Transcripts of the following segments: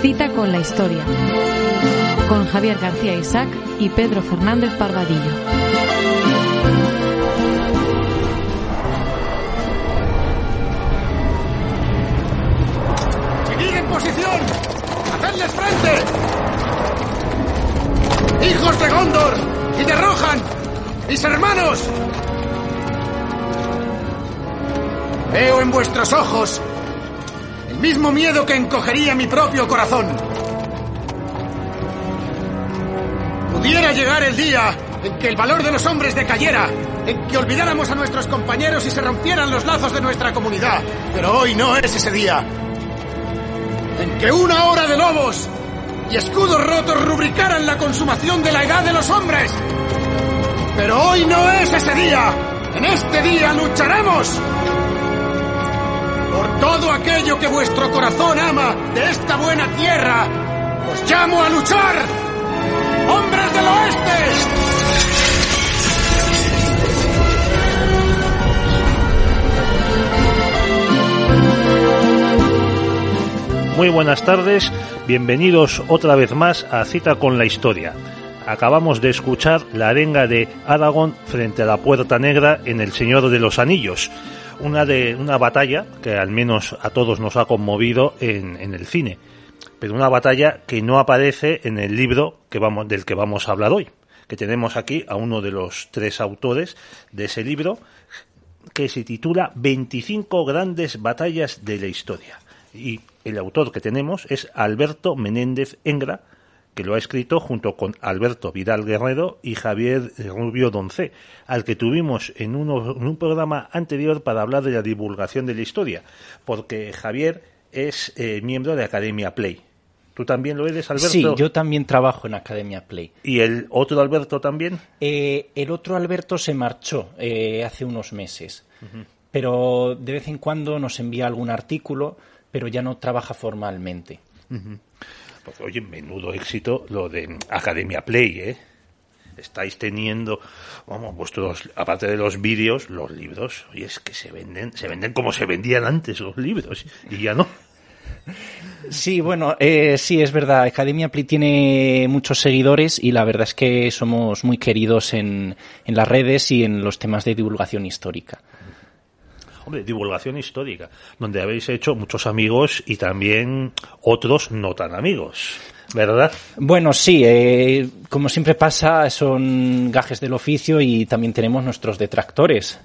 Cita con la historia. Con Javier García Isaac y Pedro Fernández Parvadillo. ¡Seguid en posición! ¡Hacedles frente! ¡Hijos de Gondor! ¡Y de Rohan! ¡Mis hermanos! Veo en vuestros ojos mismo miedo que encogería mi propio corazón. Pudiera llegar el día en que el valor de los hombres decayera, en que olvidáramos a nuestros compañeros y se rompieran los lazos de nuestra comunidad. Pero hoy no es ese día. En que una hora de lobos y escudos rotos rubricaran la consumación de la edad de los hombres. Pero hoy no es ese día. En este día lucharemos por todo aquello que vuestro corazón ama de esta buena tierra. Os llamo a luchar. ¡Hombres del oeste! Muy buenas tardes, bienvenidos otra vez más a Cita con la Historia. Acabamos de escuchar la arenga de Aragón frente a la Puerta Negra en El Señor de los Anillos, una, de, una batalla que al menos a todos nos ha conmovido en, en el cine, pero una batalla que no aparece en el libro que vamos, del que vamos a hablar hoy, que tenemos aquí a uno de los tres autores de ese libro, que se titula 25 grandes batallas de la historia. Y el autor que tenemos es Alberto Menéndez Engra, que lo ha escrito junto con Alberto Vidal Guerrero y Javier Rubio Doncé, al que tuvimos en, uno, en un programa anterior para hablar de la divulgación de la historia, porque Javier es eh, miembro de Academia Play. ¿Tú también lo eres, Alberto? Sí, yo también trabajo en Academia Play. ¿Y el otro Alberto también? Eh, el otro Alberto se marchó eh, hace unos meses, uh -huh. pero de vez en cuando nos envía algún artículo, pero ya no trabaja formalmente. Uh -huh. Pues, oye, menudo éxito lo de Academia Play, ¿eh? Estáis teniendo, vamos, vuestros, aparte de los vídeos, los libros, y es que se venden, se venden como se vendían antes los libros, y ya no. Sí, bueno, eh, sí, es verdad. Academia Play tiene muchos seguidores y la verdad es que somos muy queridos en, en las redes y en los temas de divulgación histórica. Hombre, divulgación histórica, donde habéis hecho muchos amigos y también otros no tan amigos. ¿Verdad? Bueno, sí, eh, como siempre pasa, son gajes del oficio y también tenemos nuestros detractores.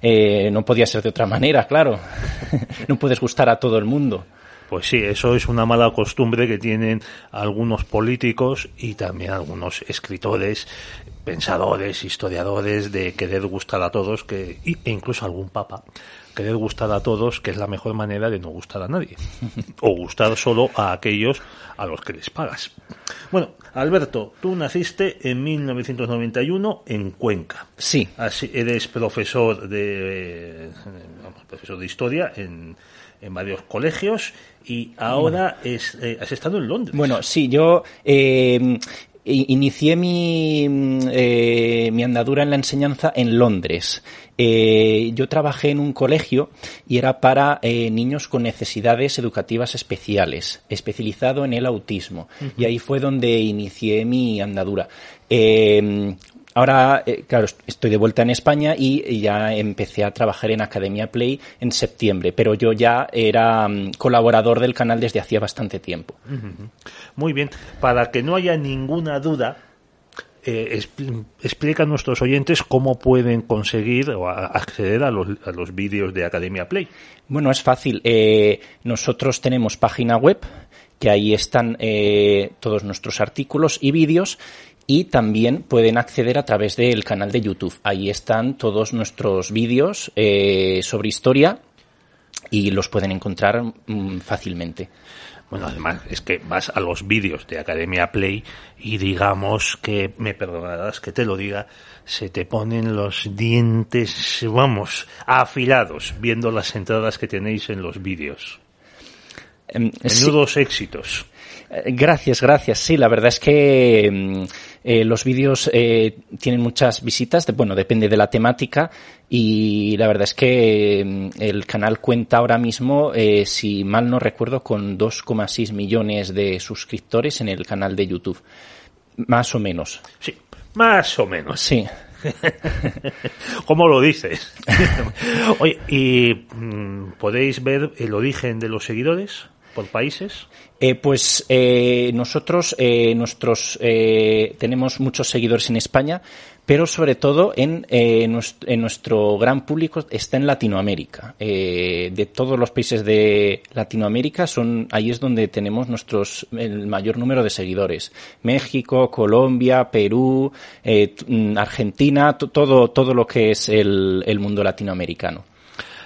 Eh, no podía ser de otra manera, claro. no puedes gustar a todo el mundo. Pues sí, eso es una mala costumbre que tienen algunos políticos y también algunos escritores, pensadores, historiadores de querer gustar a todos, que, e incluso algún papa, querer gustar a todos, que es la mejor manera de no gustar a nadie. o gustar solo a aquellos a los que les pagas. Bueno, Alberto, tú naciste en 1991 en Cuenca. Sí. Así, eres profesor de, vamos, profesor de historia en en varios colegios y ahora es, eh, has estado en Londres. Bueno, sí, yo eh, inicié mi, eh, mi andadura en la enseñanza en Londres. Eh, yo trabajé en un colegio y era para eh, niños con necesidades educativas especiales, especializado en el autismo. Y ahí fue donde inicié mi andadura. Eh, Ahora, eh, claro, estoy de vuelta en España y ya empecé a trabajar en Academia Play en septiembre, pero yo ya era um, colaborador del canal desde hacía bastante tiempo. Muy bien, para que no haya ninguna duda, eh, explica a nuestros oyentes cómo pueden conseguir o acceder a los, vídeos de Academia Play. Bueno, es fácil. Eh, nosotros tenemos página web, que ahí están eh, todos nuestros artículos y vídeos y también pueden acceder a través del canal de YouTube. Ahí están todos nuestros vídeos eh, sobre historia y los pueden encontrar mm, fácilmente. Bueno, además es que vas a los vídeos de Academia Play y digamos que, me perdonarás que te lo diga, se te ponen los dientes, vamos, afilados viendo las entradas que tenéis en los vídeos. Em, Menudos éxitos. Eh, gracias, gracias. Sí, la verdad es que mm, eh, los vídeos eh, tienen muchas visitas, de, bueno, depende de la temática y la verdad es que mm, el canal cuenta ahora mismo, eh, si mal no recuerdo, con 2,6 millones de suscriptores en el canal de YouTube. Más o menos. Sí, más o menos. Sí. ¿Cómo lo dices? Oye, ¿y mm, podéis ver el origen de los seguidores por países? Eh, pues eh, nosotros eh, nuestros eh, tenemos muchos seguidores en España, pero sobre todo en, eh, nuestro, en nuestro gran público está en Latinoamérica. De todos los países de Latinoamérica son ahí es donde tenemos nuestros el mayor número de seguidores. México, Colombia, Perú, mm, Argentina, to- todo todo lo que es el, el mundo latinoamericano.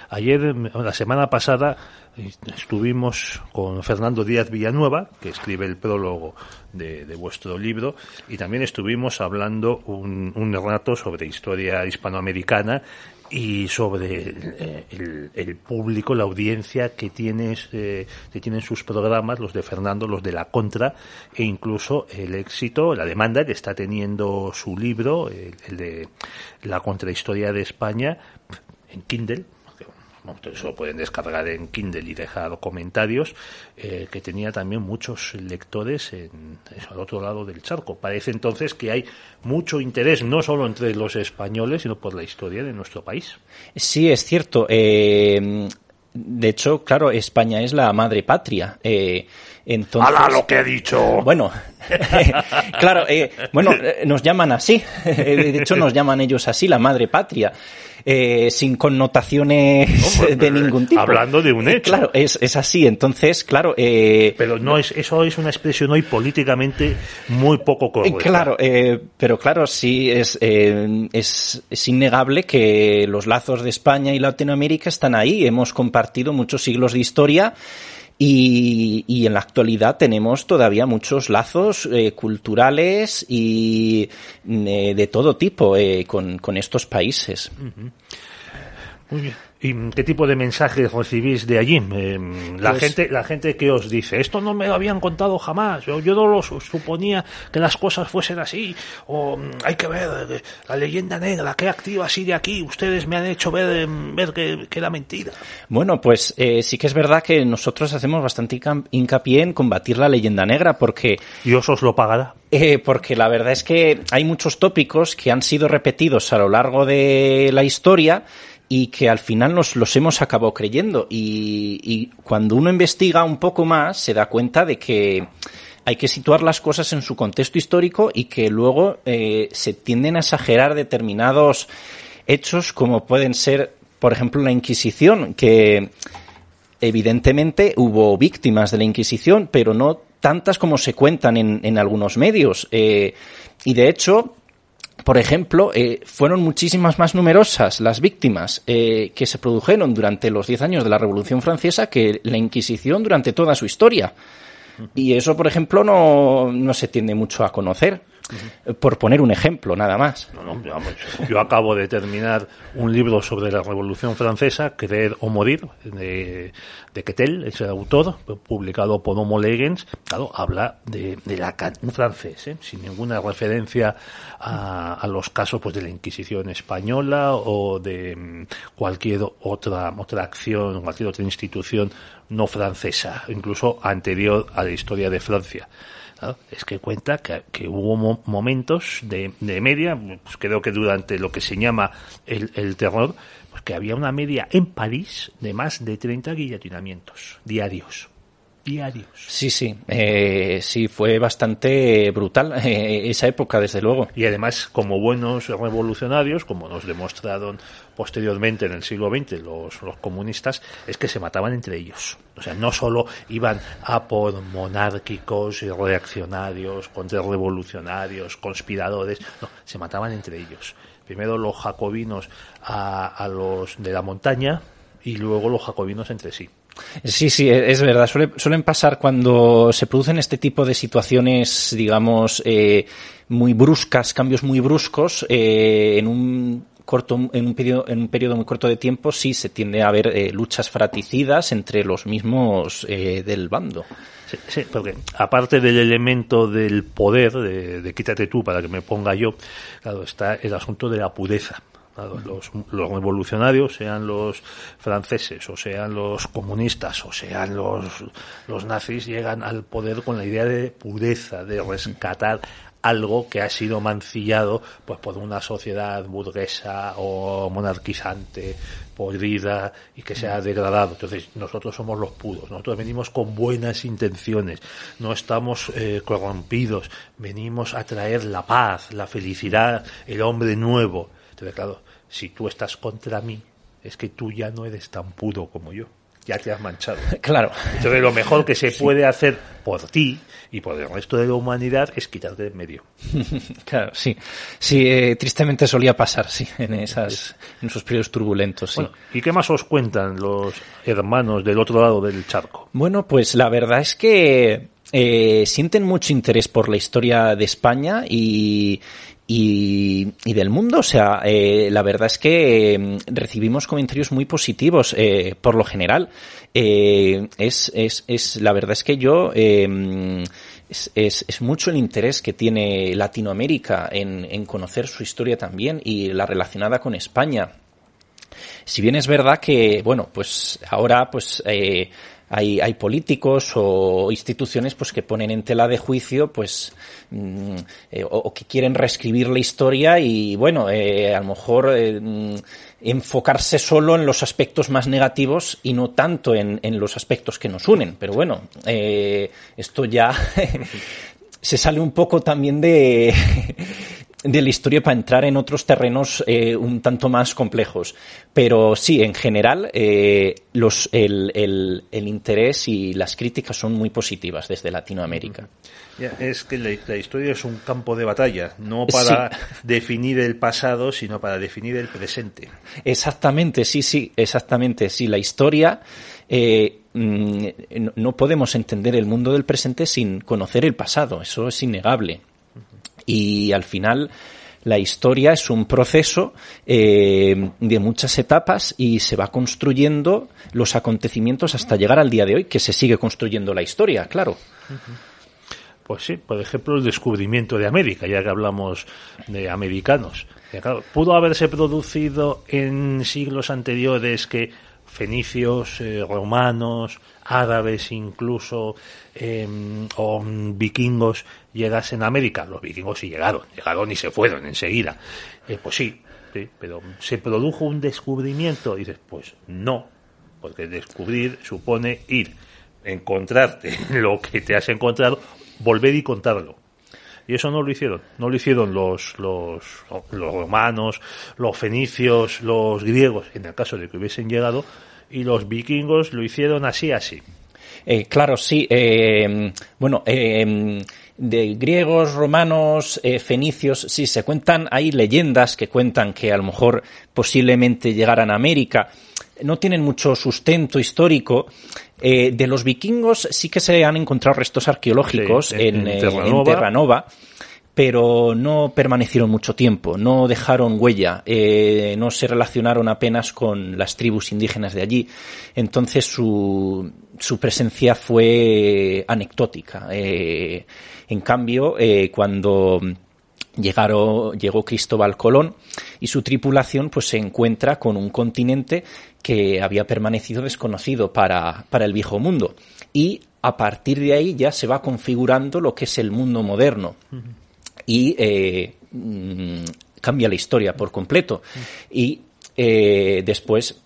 Ayer, la semana pasada, estuvimos con Fernando Díaz Villanueva, que escribe el prólogo de, de vuestro libro, y también estuvimos hablando un, un rato sobre historia hispanoamericana y sobre eh, el, el público, la audiencia que, tienes, eh, que tienen sus programas, los de Fernando, los de la Contra, e incluso el éxito, la demanda que está teniendo su libro, el, el de la Contrahistoria de España, en Kindle, ustedes lo pueden descargar en Kindle y dejar comentarios, eh, que tenía también muchos lectores en, al otro lado del charco. Parece entonces que hay mucho interés, no solo entre los españoles, sino por la historia de nuestro país. Sí, es cierto. Eh, de hecho, claro, España es la madre patria. Eh, entonces, ¡Hala lo que he dicho! Bueno, claro, eh, bueno, eh, nos llaman así. De hecho, nos llaman ellos así, la madre patria. Eh, sin connotaciones de ningún tipo. hablando de un Eh, hecho. Claro, es, es así. Entonces, claro, eh, Pero no es, eso es una expresión hoy políticamente muy poco Eh, correcta. Claro, eh, pero claro, sí es, eh, es, es innegable que los lazos de España y Latinoamérica están ahí. Hemos compartido muchos siglos de historia y, y en la actualidad tenemos todavía muchos lazos eh, culturales y eh, de todo tipo eh, con, con estos países. ¿Y qué tipo de mensajes recibís de allí? Eh, la Pues- gente, la gente que os dice, esto no me lo habían contado jamás, yo, yo no lo su- suponía que las cosas fuesen así, o mm, hay que ver eh, la leyenda negra, qué activa sigue aquí, ustedes me han hecho ver, em, ver que, que era mentira. Bueno, pues eh, sí que es verdad que nosotros hacemos bastante hincapié en combatir la leyenda negra porque Dios os lo pagará. Eh, porque la verdad es que hay muchos tópicos que han sido repetidos a lo largo de la historia y que al final nos los hemos acabado creyendo. Y, y cuando uno investiga un poco más, se da cuenta de que hay que situar las cosas en su contexto histórico y que luego eh, se tienden a exagerar determinados hechos como pueden ser, por ejemplo, la Inquisición, que evidentemente hubo víctimas de la Inquisición, pero no tantas como se cuentan en, en algunos medios. Eh, y de hecho, por ejemplo, eh, fueron muchísimas más numerosas las víctimas eh, que se produjeron durante los diez años de la Revolución Francesa que la Inquisición durante toda su historia. Y eso, por ejemplo, no, no se tiende mucho a conocer. Por poner un ejemplo, nada más. No, no, yo acabo de terminar un libro sobre la Revolución Francesa, Creer o Morir, de, de Quetel, es el autor, publicado por Homo Legens. Claro, habla de, de la, un francés, ¿eh? sin ninguna referencia a, a los casos pues, de la Inquisición española o de mm, cualquier otra, otra acción, cualquier otra institución no francesa, incluso anterior a la historia de Francia. Claro, es que cuenta que, que hubo mo- momentos de, de media, pues creo que durante lo que se llama el, el terror, pues que había una media en París de más de 30 guillotinamientos diarios. Diarios. Sí, sí, eh, sí, fue bastante brutal eh, esa época, desde luego. Y además, como buenos revolucionarios, como nos demostraron posteriormente en el siglo XX los, comunistas, es que se mataban entre ellos. O sea, no solo iban a por monárquicos y reaccionarios, contrarrevolucionarios, conspiradores, no, se mataban entre ellos. Primero los jacobinos a, los de la montaña, y luego los jacobinos entre sí. Sí, sí, es verdad. suelen pasar cuando se producen este tipo de situaciones, digamos, eh, muy bruscas, cambios muy bruscos, eh, en un corto, en un periodo, en un periodo muy corto de tiempo, sí se tiende a haber eh, luchas fraticidas entre los mismos del bando. Sí, sí, porque aparte del elemento del poder, de, de, quítate tú para que me ponga yo, claro, está el asunto de la pureza. Los, los, revolucionarios, sean los franceses, o sean los comunistas, o sean los, los nazis, llegan al poder con la idea de pureza, de rescatar algo que ha sido mancillado pues por una sociedad burguesa o monarquizante, podrida y que se ha degradado. Entonces, nosotros somos los puros, nosotros venimos con buenas intenciones, no estamos eh, corrompidos, venimos a traer la paz, la felicidad, el hombre nuevo. Entonces, claro, si tú estás contra mí, es que tú ya no eres tan puro como yo. Ya te has manchado. Claro. Entonces, lo mejor que se puede hacer por ti y por el resto de la humanidad es quitarte de en medio. Claro, sí. Sí, eh, tristemente solía pasar, sí, en, esas, en esos periodos turbulentos, sí. ¿Y qué más os cuentan los hermanos del otro lado del charco? Bueno, pues la verdad es que eh, sienten mucho interés por la historia de España y, y, y, del mundo. O sea, eh, la verdad es que eh, recibimos comentarios muy positivos eh, por lo general. Eh, es, es, es, la verdad es que yo es, mucho el interés que tiene Latinoamérica en, en conocer su historia también y la relacionada con España. Si bien es verdad que, bueno, pues ahora, pues, hay, hay políticos o instituciones pues que ponen en tela de juicio pues mm, eh, o, que quieren reescribir la historia y bueno eh, a lo mejor eh, mm, enfocarse solo en los aspectos más negativos y no tanto en, en los aspectos que nos unen. Pero bueno esto ya se sale un poco también de de la historia para entrar en otros terrenos eh, un tanto más complejos. Pero sí, en general, eh, los, el, el, el, interés y las críticas son muy positivas desde Latinoamérica. Es que la, la, historia es un campo de batalla, no para sí. definir el pasado, sino para definir el presente. Exactamente, sí, sí, exactamente. Sí, la historia. Eh, mm, no podemos entender el mundo del presente sin conocer el pasado, eso es innegable. Y al final la historia es un proceso eh, de muchas etapas y se va construyendo los acontecimientos hasta llegar al día de hoy, que se sigue construyendo la historia, claro. Pues sí, por ejemplo, el descubrimiento de América, ya que hablamos de americanos. Pudo haberse producido en siglos anteriores que fenicios, eh, romanos, árabes incluso, eh, o vikingos llegasen a América. Los vikingos sí llegaron, llegaron y se fueron enseguida. Eh, pues sí, sí, pero ¿se produjo un descubrimiento? Y dices, pues no, porque descubrir supone ir, encontrarte lo que te has encontrado, volver y contarlo. Y eso no lo hicieron. No lo hicieron los, los, los romanos, los fenicios, los griegos, en el caso de que hubiesen llegado, y los vikingos lo hicieron así, así. Eh, claro, sí. Eh, bueno, eh, de griegos, romanos, fenicios, sí, se cuentan, hay leyendas que cuentan que a lo mejor posiblemente llegaran a América. No tienen mucho sustento histórico. Eh, de los vikingos sí que se han encontrado restos arqueológicos sí, en, en, en, Terranova. en, Terranova. pero no permanecieron mucho tiempo, no dejaron huella, eh, no se relacionaron apenas con las tribus indígenas de allí. Entonces su, su presencia fue anecdótica. Eh, en cambio, eh, cuando llegaron, llegó Cristóbal Colón y su tripulación pues se encuentra con un continente que había permanecido desconocido para, para el viejo mundo. Y a partir de ahí ya se va configurando lo que es el mundo moderno. Uh -huh. Y eh, mmm, cambia la historia por completo. Uh -huh. Y eh, después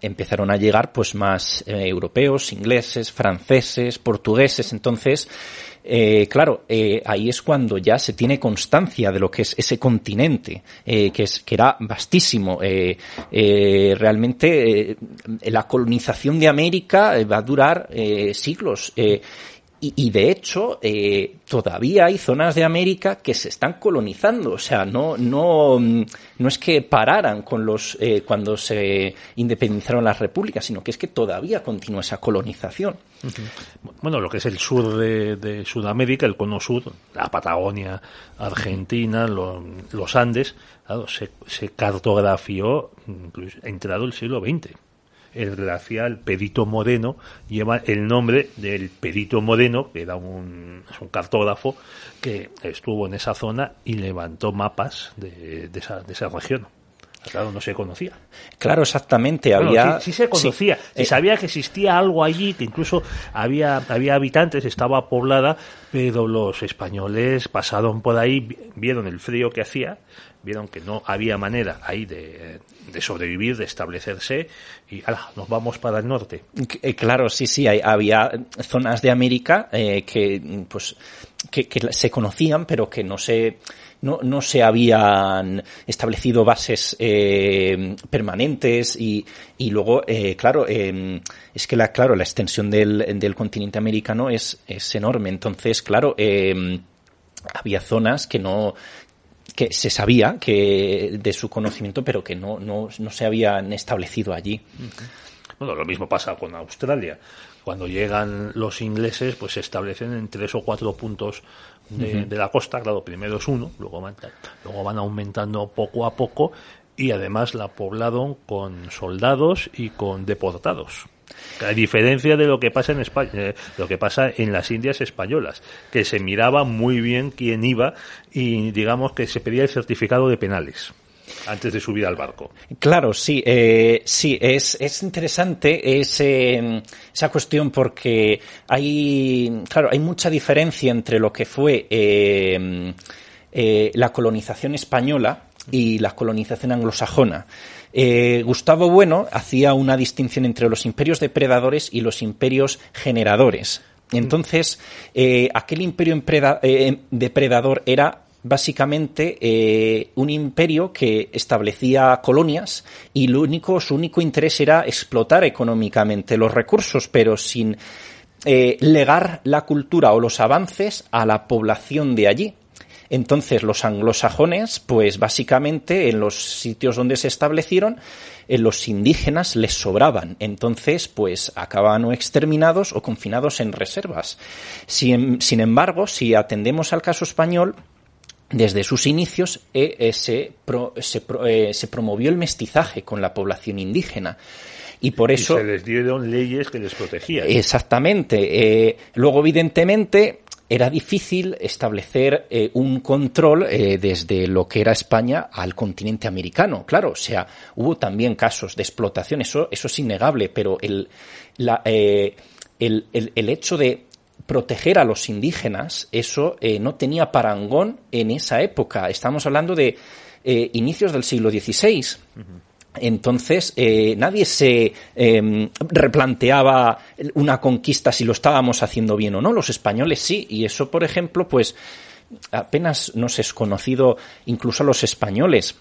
empezaron a llegar pues más eh, europeos, ingleses, franceses, portugueses. Entonces, eh, claro, eh, ahí es cuando ya se tiene constancia de lo que es ese continente, eh, que, es, que era vastísimo. Eh, realmente la colonización de América va a durar siglos y, de hecho, eh, todavía hay zonas de América que se están colonizando. O sea, no, no, no es que pararan con los, eh, cuando se independizaron las repúblicas, sino que es que todavía continúa esa colonización. Bueno, lo que es el sur de, Sudamérica, el cono sur, la Patagonia, Argentina, los Andes, se, se cartografió entrado el siglo XX el glacial Pedito Moreno lleva el nombre del Pedito Moreno, que era un, un cartógrafo que estuvo en esa zona y levantó mapas de, de, esa, de esa región. Claro, no se conocía. Claro, exactamente. Había... sí, se conocía. Se eh, sabía que existía algo allí, que incluso había, había habitantes, estaba poblada, pero los españoles pasaron por ahí, vieron el frío que hacía, vieron que no había manera ahí de, sobrevivir, de establecerse y nos vamos para el norte. Eh, claro, sí, sí, había zonas de América eh, que, pues, que, se conocían, pero que no se, no, no se habían establecido bases eh, permanentes y, y luego, claro, es que la, claro, la extensión del, del continente americano es, es enorme. Entonces, claro, había zonas que no, que se sabía que de su conocimiento, pero que no, no, no se habían establecido allí. Bueno, lo mismo pasa con Australia. Cuando llegan los ingleses, pues se establecen en tres o cuatro puntos de, de la costa. Claro, primero es uno, luego van, luego van aumentando poco a poco y además la poblaron con soldados y con deportados. A diferencia de lo que pasa en España, eh, lo que pasa en las Indias españolas, que se miraba muy bien quién iba y digamos que se pedía el certificado de penales antes de subir al barco. Claro, sí, eh, sí, es, es interesante ese, esa cuestión porque hay, claro, hay mucha diferencia entre lo que fue eh, la colonización española y la colonización anglosajona. Eh, Gustavo Bueno hacía una distinción entre los imperios depredadores y los imperios generadores. Entonces, eh, aquel imperio eh, depredador era básicamente un imperio que establecía colonias y lo único, su único interés era explotar económicamente los recursos, pero sin legar la cultura o los avances a la población de allí. Entonces los anglosajones, pues básicamente en los sitios donde se establecieron, los indígenas les sobraban. Entonces, pues acababan o exterminados o confinados en reservas. Sin, embargo, si atendemos al caso español, desde sus inicios eh, eh, se, eh, se, promovió el mestizaje con la población indígena. Y por eso. se les dieron leyes que les protegían. Exactamente. luego, evidentemente, era difícil establecer eh, un control eh, desde lo que era España al continente americano. Claro, o sea, hubo también casos de explotación, eso, eso es innegable, pero el, eh, el, el, hecho de proteger a los indígenas, eso no tenía parangón en esa época. Estamos hablando de inicios del siglo XVI. Entonces, eh, nadie se em, replanteaba una conquista si lo estábamos haciendo bien o no. Los españoles sí. Y eso, por ejemplo, pues apenas nos es conocido incluso a los españoles.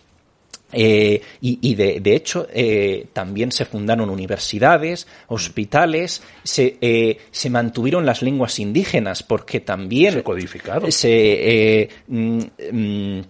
Eh, y, de, hecho eh, también se fundaron universidades, hospitales, se, se mantuvieron las lenguas indígenas porque también se codificaron. Se, mm, mm,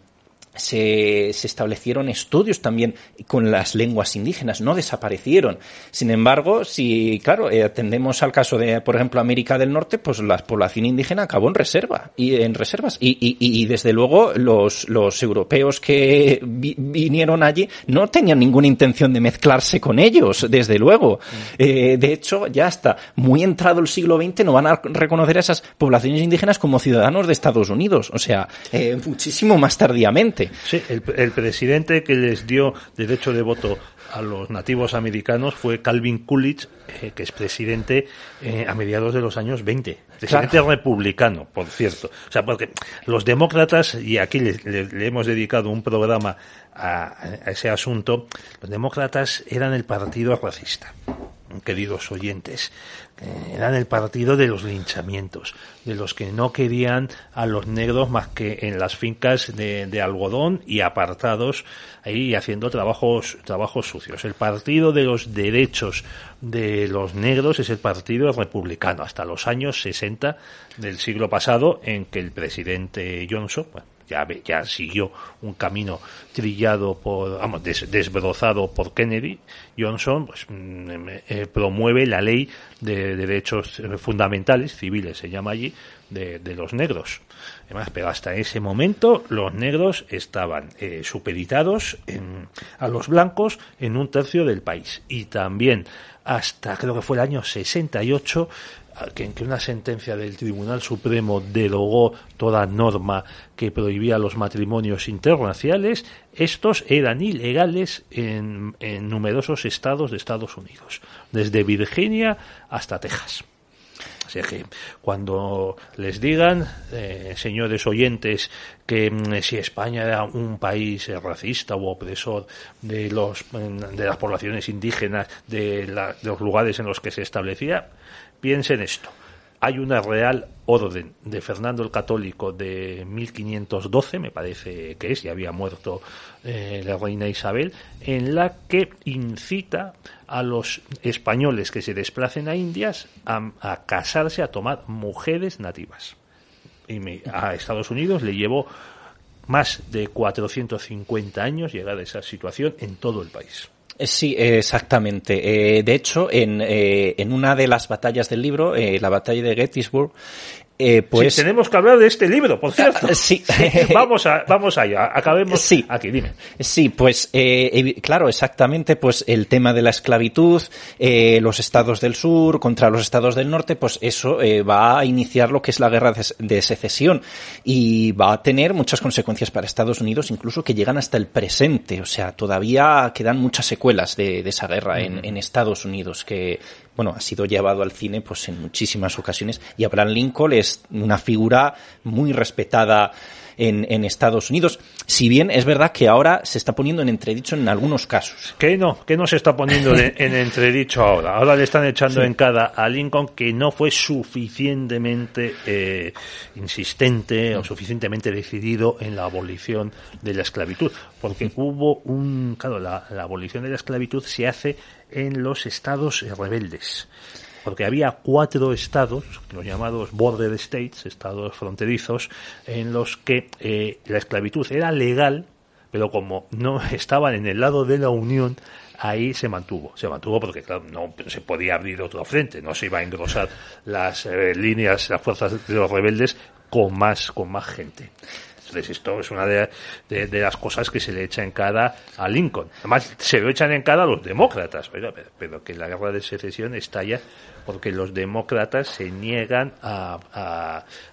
se, se, establecieron estudios también con las lenguas indígenas, no desaparecieron. Sin embargo, si, claro, eh, atendemos al caso de, por ejemplo, América del Norte, pues la población indígena acabó en reserva y en reservas. Y, y, y desde luego los, los europeos que vinieron allí no tenían ninguna intención de mezclarse con ellos, desde luego. Mm. Eh, de hecho, ya hasta muy entrado el siglo XX no van a reconocer a esas poblaciones indígenas como ciudadanos de Estados Unidos. O sea, eh, muchísimo más tardíamente. Sí, el, presidente que les dio derecho de voto a los nativos americanos fue Calvin Coolidge, eh, que es presidente eh, a mediados de los años 20. Presidente republicano, por cierto. O sea, porque los demócratas, y aquí le, hemos dedicado un programa a, ese asunto, los demócratas eran el partido racista. queridos oyentes, eran el partido de los linchamientos, de los que no querían a los negros más que en las fincas de, algodón y apartados ahí haciendo trabajos, trabajos sucios. El partido de los derechos de los negros es el partido republicano hasta los años 60 del siglo pasado en que el presidente Johnson, ya, ya siguió un camino trillado por, vamos, desbrozado por Kennedy, Johnson pues, mm, eh, promueve la ley de derechos fundamentales, civiles se llama allí, de, los negros. Además, pero hasta ese momento los negros estaban eh, supeditados a los blancos en un tercio del país. Y también hasta creo que fue el año 68 en que una sentencia del Tribunal Supremo derogó toda norma que prohibía los matrimonios interraciales, estos eran ilegales en, numerosos estados de Estados Unidos, desde Virginia hasta Texas. Así que cuando les digan, eh, señores oyentes, que mm, si España era un país racista u opresor de, los, de las poblaciones indígenas, de los lugares en los que se establecía, Piensen esto. Hay una real orden de Fernando el Católico de 1512, me parece que es, y había muerto eh, la reina Isabel, en la que incita a los españoles que se desplacen a Indias a, casarse, a tomar mujeres nativas. Y a Estados Unidos le llevó más de 450 años llegar a esa situación en todo el país. Eh, sí, exactamente. Eh, de hecho, en, eh, en una de las batallas del libro, la batalla de Gettysburg, eh, pues tenemos que hablar de este libro, por cierto. Ah, sí. vamos a, vamos allá. Acabemos sí. aquí. Dime. Sí, pues eh, claro, exactamente. Pues el tema de la esclavitud, eh, los estados del sur contra los estados del norte, pues eso eh, va a iniciar lo que es la guerra de, secesión y va a tener muchas consecuencias para Estados Unidos, incluso que llegan hasta el presente. O sea, todavía quedan muchas secuelas de, esa guerra en, en Estados Unidos que bueno, ha sido llevado al cine pues en muchísimas ocasiones. Y Abraham Lincoln es una figura muy respetada en, Estados Unidos. Si bien es verdad que ahora se está poniendo en entredicho en algunos casos. ¿Qué no? ¿Qué no se está poniendo en entredicho ahora? Ahora le están echando en cara a Lincoln que no fue suficientemente eh, insistente o suficientemente decidido en la abolición de la esclavitud. Porque hubo un. Claro, la abolición de la esclavitud se hace en los estados rebeldes porque había cuatro estados, los llamados border states, estados fronterizos, en los que eh, la esclavitud era legal, pero como no estaban en el lado de la Unión, ahí se mantuvo. Se mantuvo porque, claro, no se podía abrir otro frente, no se iba a engrosar las eh, líneas, las fuerzas de los rebeldes con más, con más gente. Entonces esto es una de, las cosas que se le echa en cara a Lincoln. Además, se lo echan en cara a los demócratas, pero, pero que la guerra de secesión estalla porque los demócratas se niegan a,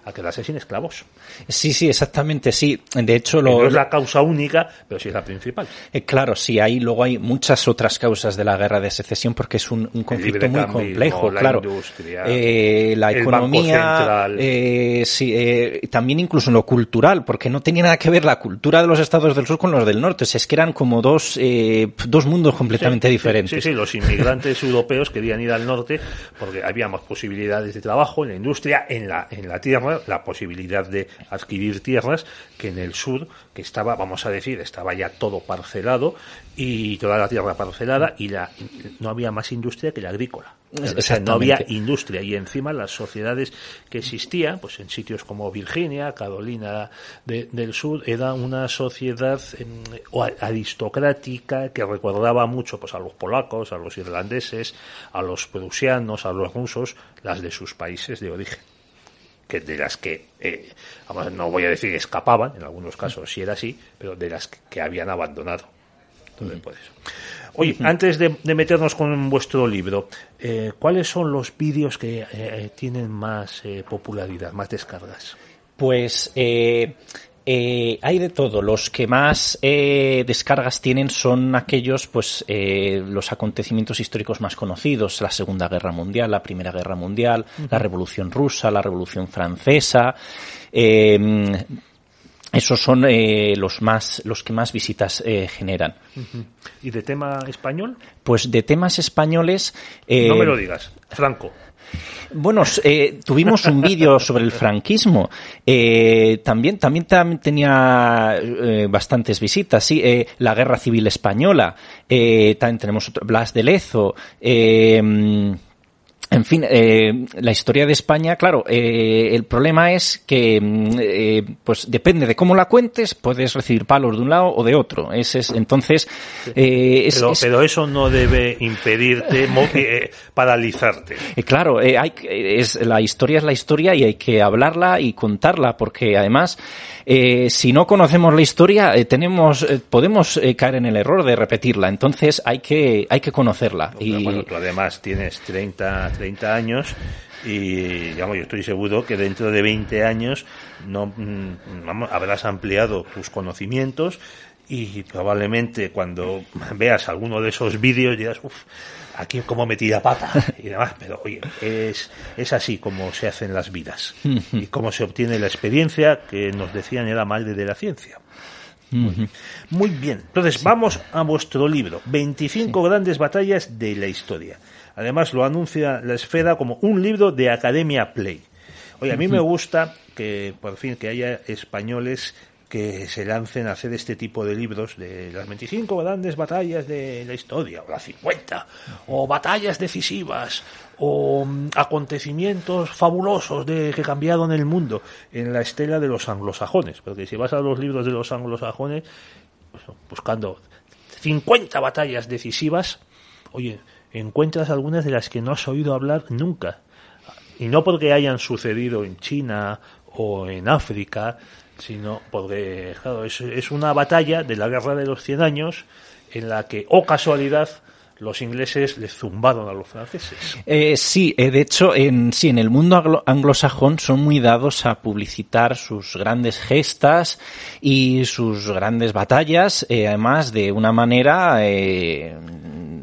a, quedarse sin esclavos. Sí, sí, exactamente, sí. De hecho, lo... no es la causa única, pero sí es la principal. Eh, claro, sí, hay, luego hay muchas otras causas de la guerra de secesión porque es un, conflicto muy complejo, la claro. Industria, eh, la economía, eh, sí, también incluso en lo cultural, porque no tenía nada que ver la cultura de los estados del sur con los del norte, es que eran como dos, dos mundos completamente diferentes. Sí, sí, los inmigrantes europeos querían ir al norte porque había más posibilidades de trabajo en la industria, en la, en la tierra, la posibilidad de adquirir tierras, que en el sur, que estaba, vamos a decir, estaba ya todo parcelado y toda la tierra parcelada y la, no había más industria que la agrícola. O sea, no había industria y encima las sociedades que existían, pues en sitios como Virginia, Carolina del Sur, era una sociedad em, aristocrática que recordaba mucho pues a los polacos, a los irlandeses, a los prusianos, a los rusos, las de sus países de origen que de las que, eh, no voy a decir escapaban, en algunos casos sí era así, pero de las que, habían abandonado. Entonces, Oye, antes de, meternos con vuestro libro, eh, ¿cuáles son los vídeos que eh, tienen más eh, popularidad, más descargas? Pues hay de todo. Los que más descargas tienen son aquellos, pues, los acontecimientos históricos más conocidos: la Segunda Guerra Mundial, la Primera Guerra Mundial, la Revolución Rusa, la Revolución Francesa esos son eh, los más los que más visitas eh, generan. ¿Y de tema español? Pues de temas españoles. no me lo digas, Franco. Bueno, eh, tuvimos un vídeo sobre el franquismo. Eh, también, también, tenía eh, bastantes visitas. Sí, la Guerra Civil Española. también tenemos otro, Blas de Lezo. En fin, eh, la historia de España, claro, eh, el problema es que, mm, eh, pues depende de cómo la cuentes, puedes recibir palos de un lado o de otro. Es, es entonces, eh, pero, pero, eso no debe impedirte paralizarte. Claro, hay, es, la historia es la historia y hay que hablarla y contarla, porque además, si no conocemos la historia, tenemos, podemos caer en el error de repetirla. Entonces, hay que, hay que conocerla. y... Bueno, tú además tienes 30 30 años y digamos, yo estoy seguro que dentro de 20 años no mm, habrás ampliado tus conocimientos y probablemente cuando veas alguno de esos vídeos dirás, uff, aquí como metida pata y demás, pero oye, es, es así como se hacen las vidas y cómo se obtiene la experiencia que nos decían era madre de la ciencia. Muy bien, entonces vamos a vuestro libro, 25 grandes batallas de la historia. Además, lo anuncia la esfera como un libro de Academia Play. Oye, a mí me gusta que, por fin, que haya españoles que se lancen a hacer este tipo de libros de las 25 grandes batallas de la historia, o las 50, o batallas decisivas, o mm, acontecimientos fabulosos de, que cambiaron el mundo en la estela de los anglosajones. Porque si vas a los libros de los anglosajones, pues, buscando 50 batallas decisivas, oye, encuentras algunas de las que no has oído hablar nunca. Y no porque hayan sucedido en China o en África, sino porque, claro, es, una batalla de la Guerra de los Cien Años en la que, o oh casualidad, los ingleses le zumbaron a los franceses. Eh, sí, eh, de hecho, en, sí, en el mundo anglosajón son muy dados a publicitar sus grandes gestas y sus grandes batallas, eh, además de una manera eh,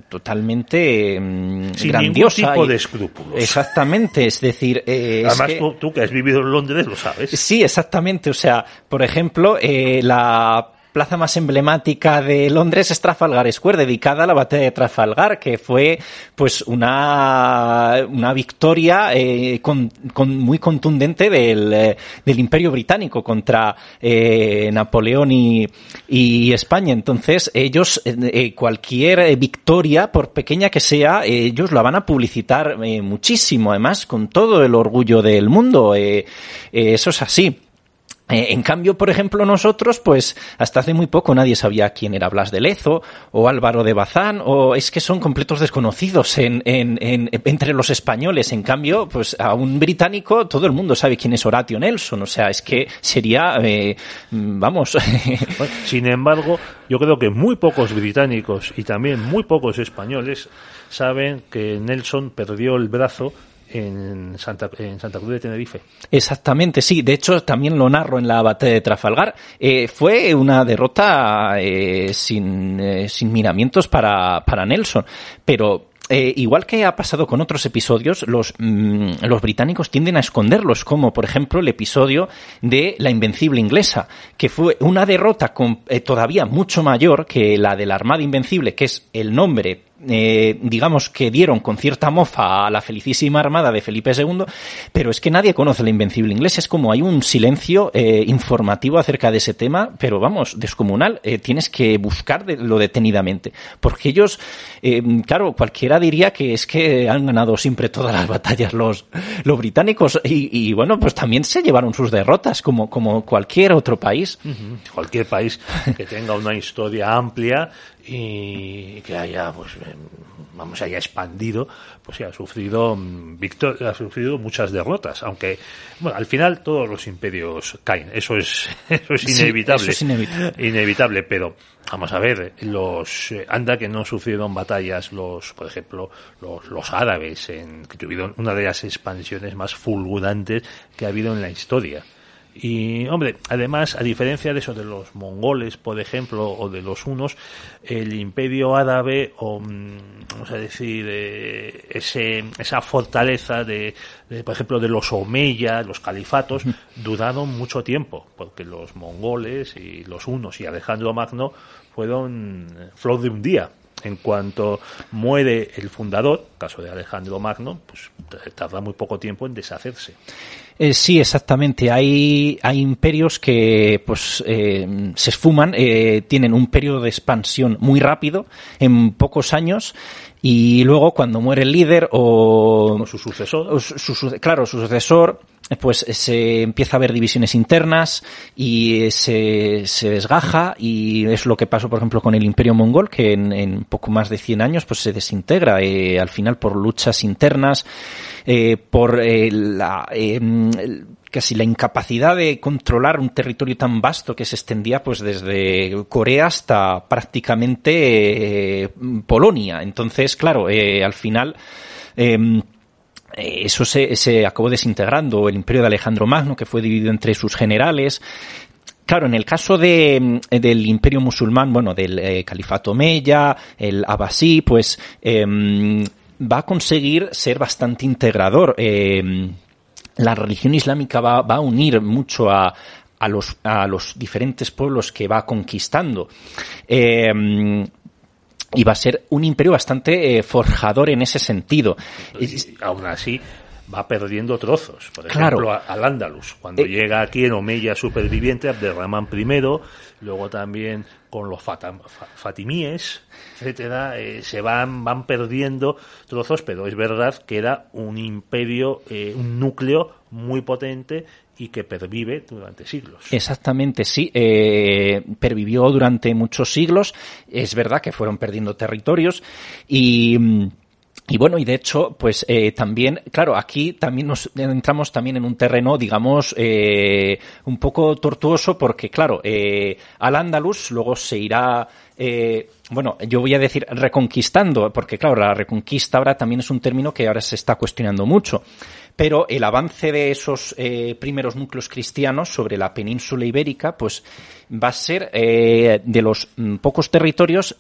totalmente mm, Sin grandiosa. Ningún tipo de escrúpulos. Exactamente, es decir... Además, tú, tú, que has vivido en Londres lo sabes. Sí, exactamente. O sea, por ejemplo, la plaza más emblemática de Londres es Trafalgar Square, dedicada a la batalla de Trafalgar, que fue pues una, una victoria eh, con, con, muy contundente del, eh, del Imperio Británico contra eh, Napoleón y, y, España. Entonces, ellos, eh, cualquier victoria, por pequeña que sea, ellos la van a publicitar muchísimo, además, con todo el orgullo del mundo. eso es así. Eh, en cambio, por ejemplo, nosotros, pues hasta hace muy poco nadie sabía quién era Blas de Lezo o Álvaro de Bazán, o es que son completos desconocidos en, en, entre los españoles. En cambio, pues a un británico todo el mundo sabe quién es Horatio Nelson. O sea, es que sería, eh, vamos. sin embargo, yo creo que muy pocos británicos y también muy pocos españoles saben que Nelson perdió el brazo en Santa, en Santa Cruz de Tenerife. Exactamente, sí. De hecho, también lo narro en la batalla de Trafalgar. Eh, fue una derrota eh, sin, eh, sin miramientos para, para Nelson. Pero igual que ha pasado con otros episodios, los, mm, los británicos tienden a esconderlos, como por ejemplo el episodio de la Invencible inglesa, que fue una derrota eh, todavía mucho mayor que la de la Armada Invencible, que es el nombre eh, digamos que dieron con cierta mofa a la felicísima armada de Felipe II, pero es que nadie conoce la invencible inglesa. Es como hay un silencio eh, informativo acerca de ese tema, pero vamos, descomunal. Eh, tienes que buscarlo detenidamente, porque ellos, claro, cualquiera diría que es que han ganado siempre todas las batallas los, los británicos y, y bueno, pues también se llevaron sus derrotas como, como cualquier otro país. Cualquier país que tenga una historia amplia y que haya pues vamos haya expandido pues ha sufrido mm, victor ha sufrido muchas derrotas aunque bueno al final todos los imperios caen. Eso es eso es inevitable, sí, eso es inevitable. inevitable. Pero vamos a ver los eh, anda que no sufrieron batallas los por ejemplo los, los árabes en, que tuvieron una de las expansiones más fulgurantes que ha habido en la historia Y, hombre, además, a diferencia de eso de los mongoles, por ejemplo, o de los hunos, el imperio árabe, o, mm, vamos a decir, eh, ese, esa fortaleza de, por ejemplo, de los omeya, los califatos, duraron mucho tiempo, porque los mongoles y los hunos y Alejandro Magno fueron flor de un día en cuanto muere el fundador, caso de Alejandro Magno, pues tarda muy poco tiempo en deshacerse. Eh, sí, exactamente. Hay, hay imperios que pues eh, se esfuman, eh, tienen un periodo de expansión muy rápido, en pocos años, y luego cuando muere el líder o, su sucesor, claro, su sucesor pues se empieza a ver divisiones internas y se, se desgaja y es lo que pasó por ejemplo con el imperio mongol que en, poco más de 100 años pues se desintegra eh, al final por luchas internas eh, por eh, la casi la incapacidad de controlar un territorio tan vasto que se extendía pues desde Corea hasta prácticamente Polonia. Entonces claro al final eh, eso se, acabó desintegrando. El imperio de Alejandro Magno, que fue dividido entre sus generales, Claro, en el caso de, mm, del imperio musulmán, bueno, del eh, califato Meya, el Abbasí, pues em, va a conseguir ser bastante integrador. Em, la religión islámica va, va a unir mucho a, a, los, a los diferentes pueblos que va conquistando. Y va a ser un imperio bastante eh, forjador en ese sentido. Y, aún así, va perdiendo trozos. Por ejemplo, al Andalus. Cuando eh, llega aquí en Omeya superviviente, Abderramán I, luego también con los fatimíes, etcétera, eh, se van, van perdiendo trozos, pero es verdad que era un imperio, un núcleo muy potente y que pervive durante siglos. Exactamente, sí. Eh, pervivió durante muchos siglos. Es verdad que fueron perdiendo territorios y... Y bueno, y de hecho, pues eh, también, claro, aquí también nos entramos también en un terreno, digamos, eh, un poco tortuoso, porque claro, eh, al Andalus luego se irá, eh, bueno, yo voy a decir reconquistando, porque claro, la reconquista ahora también es un término que ahora se está cuestionando mucho. Pero el avance de esos eh, primeros núcleos cristianos sobre la península ibérica, pues va a ser eh, de los mm, pocos territorios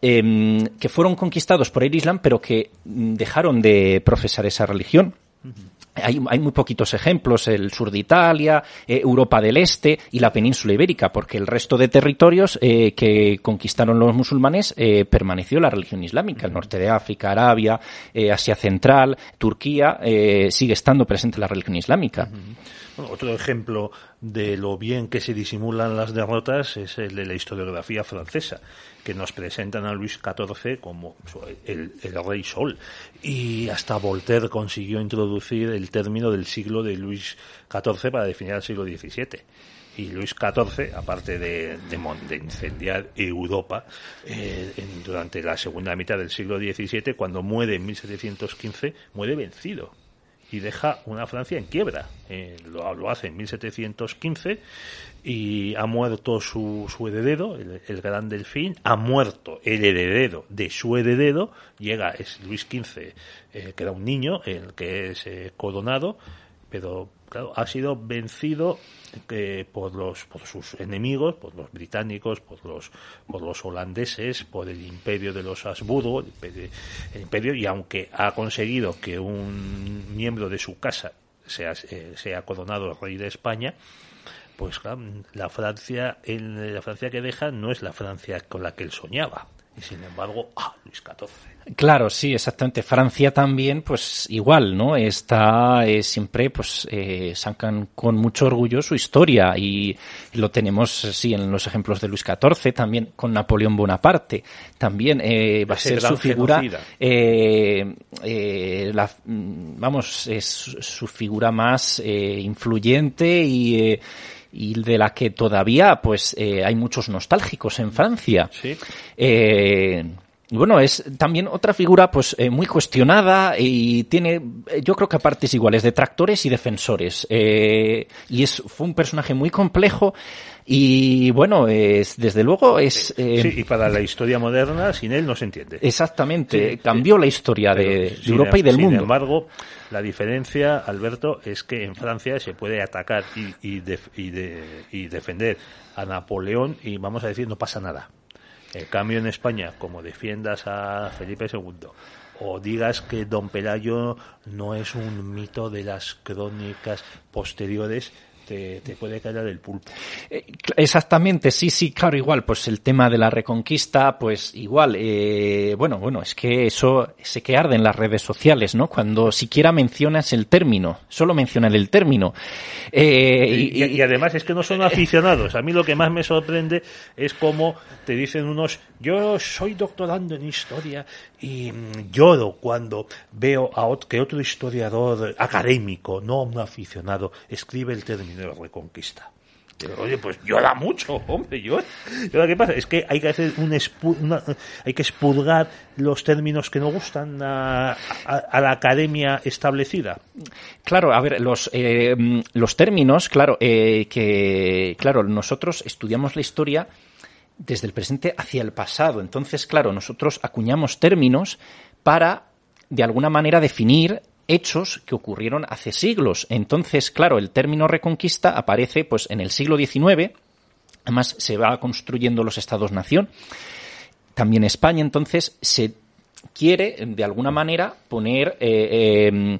eh, em, que fueron conquistados por el Islam, pero que mm, dejaron de profesar esa religión. Hay, muy poquitos ejemplos, el sur de Italia, eh, Europa del Este y la península ibérica, porque el resto de territorios eh, que conquistaron los musulmanes eh, permaneció la religión islámica. El norte de África, Arabia, Asia Central, Turquía, sigue estando presente la religión islámica. Otro ejemplo de lo bien que se disimulan las derrotas es el de la historiografía francesa que nos presentan a Luis XIV como el, rey sol. Y hasta Voltaire consiguió introducir el término del siglo de Luis XIV para definir el siglo XVII y Luis XIV, aparte de, incendiar Europa eh, durante la segunda mitad del siglo XVII, cuando muere en 1715, muere vencido y deja una Francia en quiebra. Eh, lo, lo, hace en 1715 y ha muerto su, su heredero, el, gran delfín, ha muerto el heredero de su heredero, llega es Luis XV, eh, que era un niño, el que es eh, coronado, pero claro, ha sido vencido eh, por los por sus enemigos, por los británicos, por los por los holandeses, por el imperio de los Habsburgo, el imperio, y aunque ha conseguido que un miembro de su casa sea, sea coronado rey de España, pues la Francia, la Francia que deja no es la Francia con la que él soñaba. Y sin embargo, ah, Luis XIV. Claro, sí, exactamente. Francia también, pues igual, ¿no? Está eh, siempre, pues, eh, sacan con mucho orgullo su historia y, lo tenemos, sí, en los ejemplos de Luis XIV, también con Napoleón Bonaparte. También eh, va a ser su figura, eh, eh, la, vamos, es su figura más eh, influyente y y de la que todavía pues eh, hay muchos nostálgicos en Francia. Sí. Eh, bueno, es también otra figura pues eh, muy cuestionada y tiene, eh, yo creo que a partes iguales, detractores y defensores. Eh, y es, fue un personaje muy complejo y bueno, es, desde luego es... Eh, sí, y para la historia moderna, sin él no se entiende. Exactamente, cambió la historia de, Europa y del mundo. Sin embargo, la diferencia, Alberto, es que en Francia se puede atacar y, y, y defender a Napoleón y vamos a decir, no pasa nada. El cambio en España, como defiendas a Felipe II o digas que Don Pelayo no es un mito de las crónicas posteriores, te, puede caer del pulpo. Eh, exactamente, sí, sí, claro, igual, pues el tema de la reconquista, pues igual, eh, bueno, bueno, es que eso se que arde en las redes sociales, ¿no? Cuando siquiera mencionas el término, solo mencionan el término. Eh, y, además es que no son aficionados. A mí lo que más me sorprende es cómo te dicen unos, yo soy doctorando en historia y mm, lloro cuando veo a que otro historiador académico, no un aficionado, escribe el término de reconquista. Oye, pues llora mucho, hombre, yo. ¿Qué pasa? Es que hay que hacer un hay que expurgar los términos que no gustan a, la academia establecida. Claro, a ver, los, eh, los términos, claro, eh, que, claro, nosotros estudiamos la historia desde el presente hacia el pasado. Entonces, claro, nosotros acuñamos términos para, de alguna manera, definir hechos que ocurrieron hace siglos. Entonces, claro, el término reconquista aparece pues en el siglo XIX, además se va construyendo los estados-nación, también España, entonces se quiere de alguna manera poner eh, eh,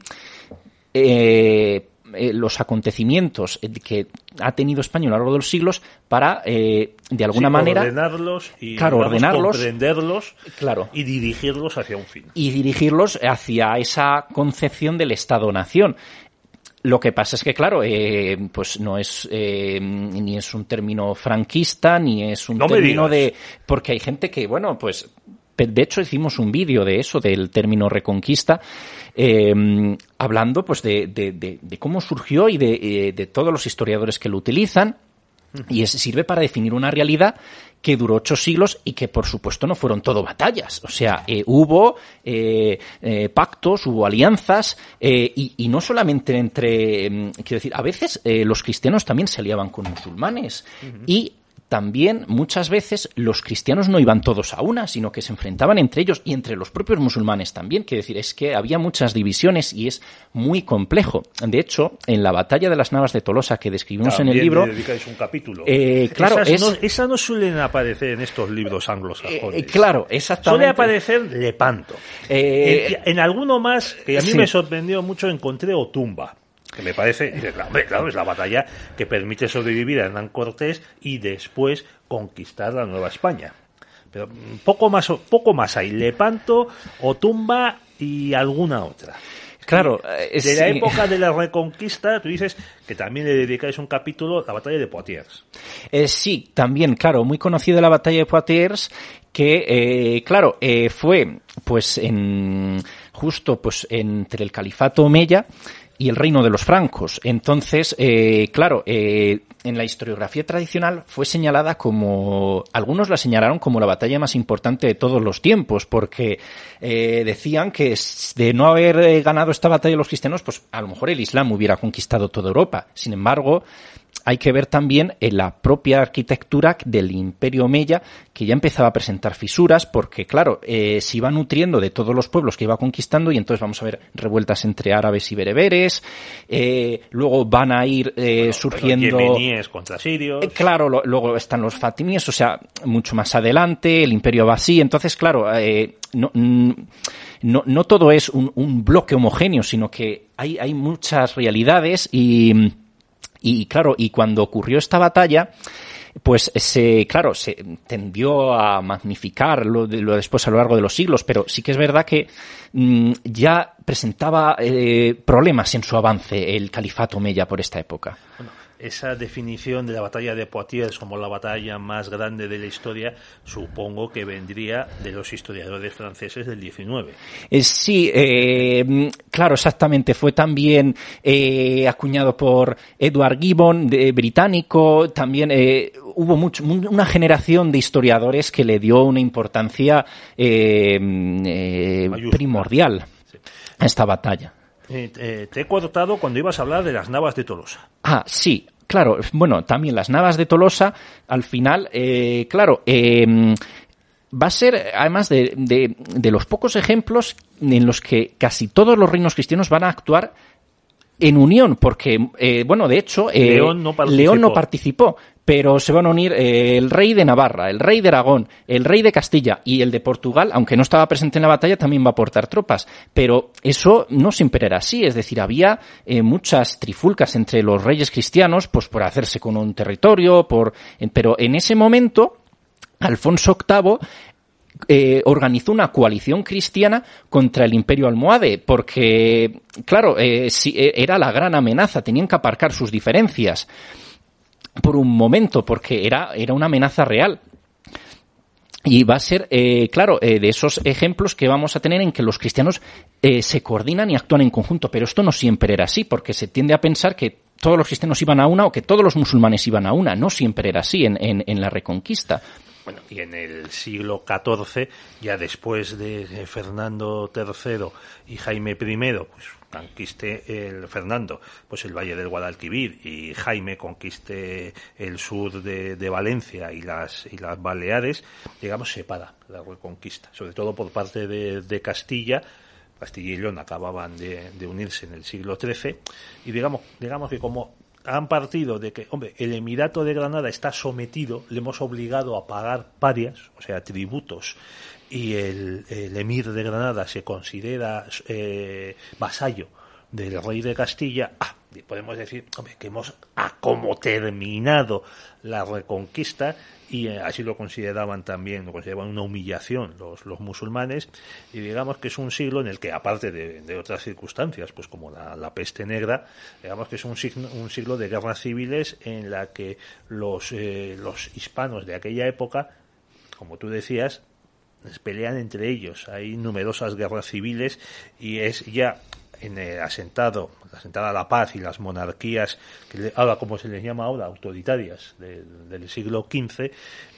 eh eh, los acontecimientos que ha tenido España a lo largo de los siglos para, eh, de alguna manera, ordenarlos y claro, ordenarlos, comprenderlos claro, y dirigirlos hacia un fin. Y dirigirlos hacia esa concepción del Estado-nación. Lo que pasa es que, claro, eh, pues no es ni es un término franquista, ni es un término de... Porque hay gente que, bueno, pues de hecho, hicimos un vídeo de eso, del término reconquista, em, hablando pues de, cómo surgió y eh, de, todos los historiadores que lo utilizan. Y sirve para definir una realidad que duró ocho siglos y que, por supuesto, no fueron todo batallas. O sea, eh, hubo eh, pactos, hubo alianzas, y, no solamente entre, em, quiero decir, a veces los cristianos también se aliaban con musulmanes. Y también muchas veces los cristianos no iban todos a una, sino que se enfrentaban entre ellos y entre los propios musulmanes también. Quiero decir, es que había muchas divisiones y es muy complejo. De hecho, en la batalla de las Navas de Tolosa que describimos en el libro. dedicáis un capítulo. Eh, claro, esas, no, suelen aparecer en estos libros anglosajones. Eh, claro, exactamente. Suele aparecer Lepanto. Eh, en, alguno más, que a mí me sorprendió mucho, encontré Otumba que me parece, claro, es la batalla que permite sobrevivir a Hernán Cortés y después conquistar la Nueva España. Pero poco más, poco más hay, Lepanto, Otumba y alguna otra. Claro, de la época de la Reconquista, tú dices que también le dedicáis un capítulo a la batalla de Poitiers. Eh, sí, también, claro, muy conocida la batalla de Poitiers, que, eh, claro, eh, fue, pues, en, justo, pues, entre el califato Omeya y el reino de los francos. Entonces, eh, claro, eh, en la historiografía tradicional fue señalada como, algunos la señalaron como la batalla más importante de todos los tiempos, porque eh, decían que de no haber ganado esta batalla los cristianos, pues a lo mejor el Islam hubiera conquistado toda Europa. Sin embargo, hay que ver también en la propia arquitectura del Imperio Omeya, que ya empezaba a presentar fisuras, porque claro, eh, se iba nutriendo de todos los pueblos que iba conquistando y entonces vamos a ver revueltas entre árabes y bereberes, eh, luego van a ir eh, surgiendo... contra sirios... Claro, luego están los fatimíes, o sea, mucho más adelante, el Imperio Abasí, entonces claro, eh, no, no, no todo es un, un bloque homogéneo, sino que hay, hay muchas realidades y y claro, y cuando ocurrió esta batalla, pues se, claro, se tendió a magnificar lo, lo, después a lo largo de los siglos, pero sí que es verdad que mm, ya presentaba eh, problemas en su avance el califato Meya por esta época. Esa definición de la batalla de Poitiers como la batalla más grande de la historia, supongo que vendría de los historiadores franceses del 19. Eh, sí, eh, claro, exactamente. Fue también eh, acuñado por Edward Gibbon, de, británico. También eh, hubo mucho, una generación de historiadores que le dio una importancia eh, eh, primordial a esta batalla. Eh, eh, te he cortado cuando ibas a hablar de las navas de Tolosa. Ah, sí, claro. Bueno, también las navas de Tolosa, al final, eh, claro, eh, va a ser, además de, de- de los pocos ejemplos en los que casi todos los reinos cristianos van a actuar en unión, porque, eh, bueno, de hecho, eh, León no participó. León no participó, pero se van a unir eh, el rey de Navarra, el rey de Aragón, el rey de Castilla y el de Portugal, aunque no estaba presente en la batalla, también va a aportar tropas. Pero eso no siempre era así, es decir, había eh, muchas trifulcas entre los reyes cristianos, pues por hacerse con un territorio, por, pero en ese momento, Alfonso VIII eh, organizó una coalición cristiana contra el imperio almohade, porque, claro, eh, eh, era la gran amenaza, tenían que aparcar sus diferencias por un momento, porque era, era una amenaza real. Y va a ser, claro, de esos ejemplos que vamos a tener en que los cristianos se coordinan y actúan en conjunto, pero esto no siempre era así, porque se tiende a pensar que todos los cristianos iban a una o que todos los musulmanes iban a una. No siempre era así en, en la Reconquista. Bueno, y en el siglo XIV, ya después de Fernando III y Jaime I, pues conquiste el Fernando, pues el Valle del Guadalquivir y Jaime conquiste el sur de, de Valencia y las y las Baleares, digamos separa la reconquista, sobre todo por parte de, de Castilla. Castilla y León acababan de, de unirse en el siglo XIII y digamos digamos que como han partido de que, hombre, el Emirato de Granada está sometido, le hemos obligado a pagar parias, o sea, tributos, y el, emir de Granada se considera eh, vasallo del rey de Castilla, ah, podemos decir, hombre, que hemos ah, como terminado la reconquista y eh, así lo consideraban también, lo consideraban una humillación los, los musulmanes y digamos que es un siglo en el que aparte de, de otras circunstancias, pues como la, la, peste negra, digamos que es un siglo, un siglo de guerras civiles en la que los, eh, los hispanos de aquella época, como tú decías, pelean entre ellos. Hay numerosas guerras civiles y es ya en el asentado, asentada la paz y las monarquías, que ahora como se les llama ahora, autoritarias de, del siglo XV,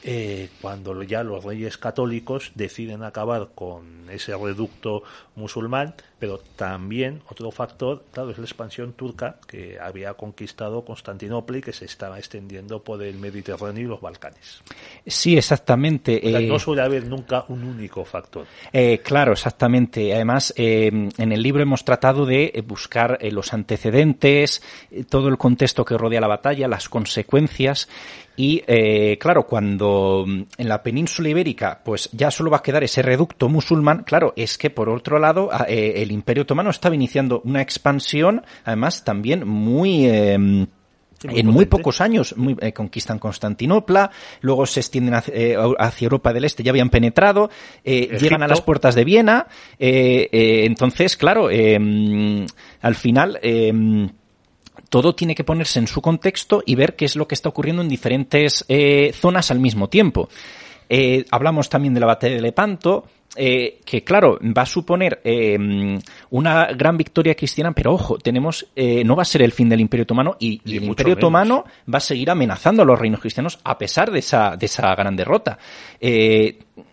eh, cuando ya los reyes católicos deciden acabar con ese reducto musulmán, pero también otro factor, claro, es la expansión turca que había conquistado Constantinopla y que se estaba extendiendo por el Mediterráneo y los Balcanes. Sí, exactamente. O sea, no suele haber nunca un único factor. Eh, claro, exactamente. Además, eh, en el libro hemos tratado de buscar eh, los antecedentes, todo el contexto que rodea la batalla, las consecuencias. Y eh, claro, cuando en la península ibérica, pues ya solo va a quedar ese reducto musulmán, claro, es que por otro lado, eh, el Imperio Otomano estaba iniciando una expansión, además también muy. Eh, Sí, muy en potente. muy pocos años muy, eh, conquistan Constantinopla, luego se extienden hacia, eh, hacia, Europa del Este, ya habían penetrado, eh, llegan a las puertas de Viena, entonces, claro, al final todo tiene que ponerse en su contexto y ver qué es lo que está ocurriendo en diferentes zonas al mismo tiempo. hablamos también de la batalla de Lepanto, eh, que claro, va a suponer eh, una gran victoria cristiana, pero ojo, tenemos, eh, no va a ser el fin del Imperio Otomano y, y el Imperio menos. Otomano va a seguir amenazando a los reinos cristianos a pesar de esa, de esa gran derrota.